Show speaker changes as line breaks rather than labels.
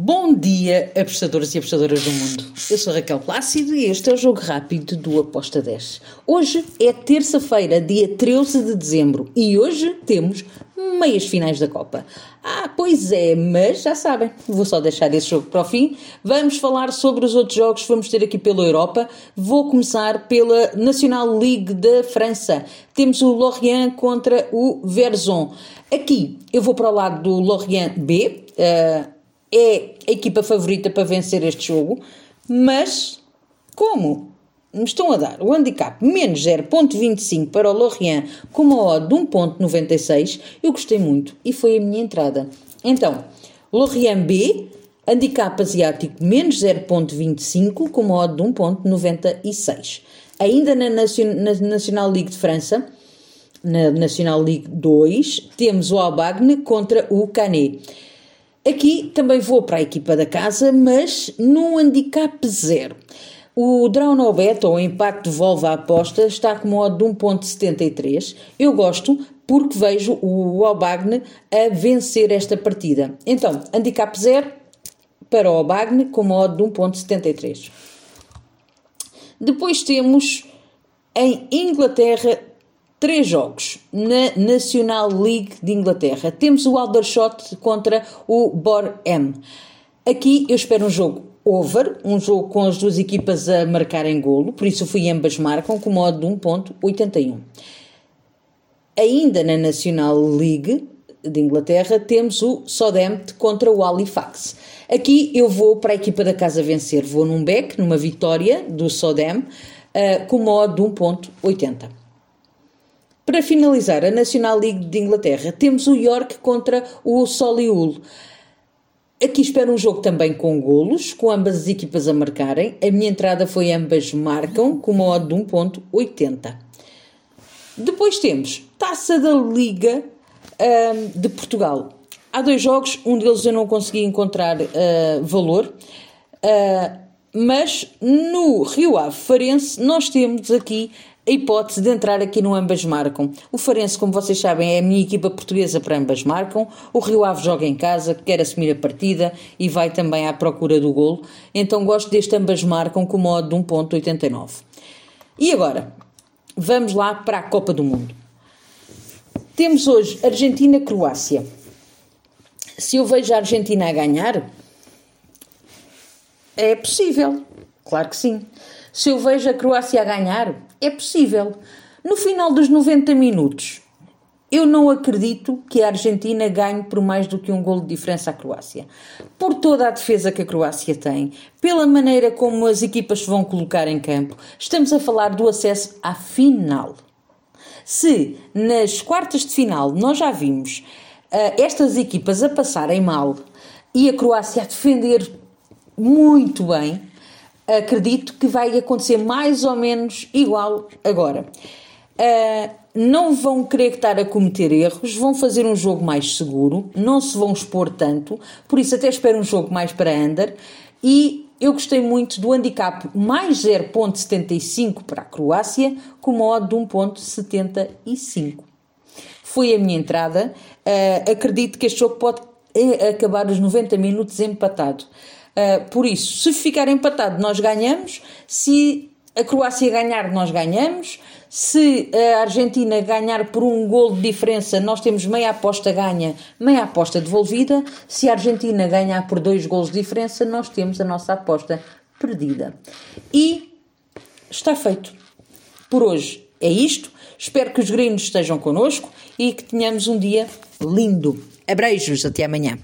Bom dia, apostadores e apostadoras do mundo. Eu sou Raquel Plácido e este é o Jogo Rápido do Aposta 10. Hoje é terça-feira, dia 13 de dezembro, e hoje temos meias finais da Copa. Ah, pois é, mas já sabem, vou só deixar esse jogo para o fim. Vamos falar sobre os outros jogos que vamos ter aqui pela Europa. Vou começar pela National League da França. Temos o Lorient contra o Verzon. Aqui eu vou para o lado do Lorient B. Uh, é a equipa favorita para vencer este jogo, mas como me estão a dar o handicap menos 0.25 para o Lorient com uma odd de 1.96, eu gostei muito e foi a minha entrada. Então, Lorient B, handicap asiático menos 0.25 com uma odd de 1.96. Ainda na National League de França, na National League 2, temos o Albagne contra o Canet. Aqui também vou para a equipa da casa, mas num handicap zero. O Draw no Bet, ou impacto devolve a aposta, está com modo de 1.73. Eu gosto porque vejo o Albagne a vencer esta partida. Então, handicap zero para o Albagne com modo de 1.73. Depois temos em Inglaterra três jogos na National League de Inglaterra. Temos o Aldershot contra o Bor-M. Aqui eu espero um jogo over, um jogo com as duas equipas a marcarem golo, por isso fui ambas marcam com modo de 1.81. Ainda na National League de Inglaterra temos o Southampton contra o Halifax. Aqui eu vou para a equipa da casa vencer, vou num back, numa vitória do Southampton, uh, com modo de 1.80. Para finalizar a National League de Inglaterra, temos o York contra o Solihull. Aqui espero um jogo também com golos, com ambas as equipas a marcarem. A minha entrada foi ambas marcam, com uma odd de 1.80. Depois temos Taça da Liga um, de Portugal. Há dois jogos, um deles eu não consegui encontrar uh, valor, uh, mas no Rio Ave Farense nós temos aqui a hipótese de entrar aqui no Ambas Marcam. O Farense, como vocês sabem, é a minha equipa portuguesa para Ambas Marcam. O Rio Ave joga em casa, quer assumir a partida e vai também à procura do golo. Então gosto deste Ambas Marcam com modo de 1.89. E agora, vamos lá para a Copa do Mundo. Temos hoje Argentina-Croácia. Se eu vejo a Argentina a ganhar, é possível. Claro que sim. Se eu vejo a Croácia a ganhar, é possível. No final dos 90 minutos, eu não acredito que a Argentina ganhe por mais do que um golo de diferença à Croácia. Por toda a defesa que a Croácia tem, pela maneira como as equipas se vão colocar em campo, estamos a falar do acesso à final. Se nas quartas de final nós já vimos uh, estas equipas a passarem mal e a Croácia a defender muito bem, acredito que vai acontecer mais ou menos igual agora. Uh, não vão querer estar a cometer erros, vão fazer um jogo mais seguro, não se vão expor tanto, por isso até espero um jogo mais para under e eu gostei muito do handicap mais 0.75 para a Croácia com uma odd de 1.75. Foi a minha entrada, uh, acredito que este jogo pode eh, acabar os 90 minutos empatado. Uh, por isso, se ficar empatado, nós ganhamos. Se a Croácia ganhar, nós ganhamos. Se a Argentina ganhar por um gol de diferença, nós temos meia aposta ganha, meia aposta devolvida. Se a Argentina ganhar por dois gols de diferença, nós temos a nossa aposta perdida. E está feito. Por hoje é isto. Espero que os gringos estejam connosco e que tenhamos um dia lindo. Abreijos, até amanhã.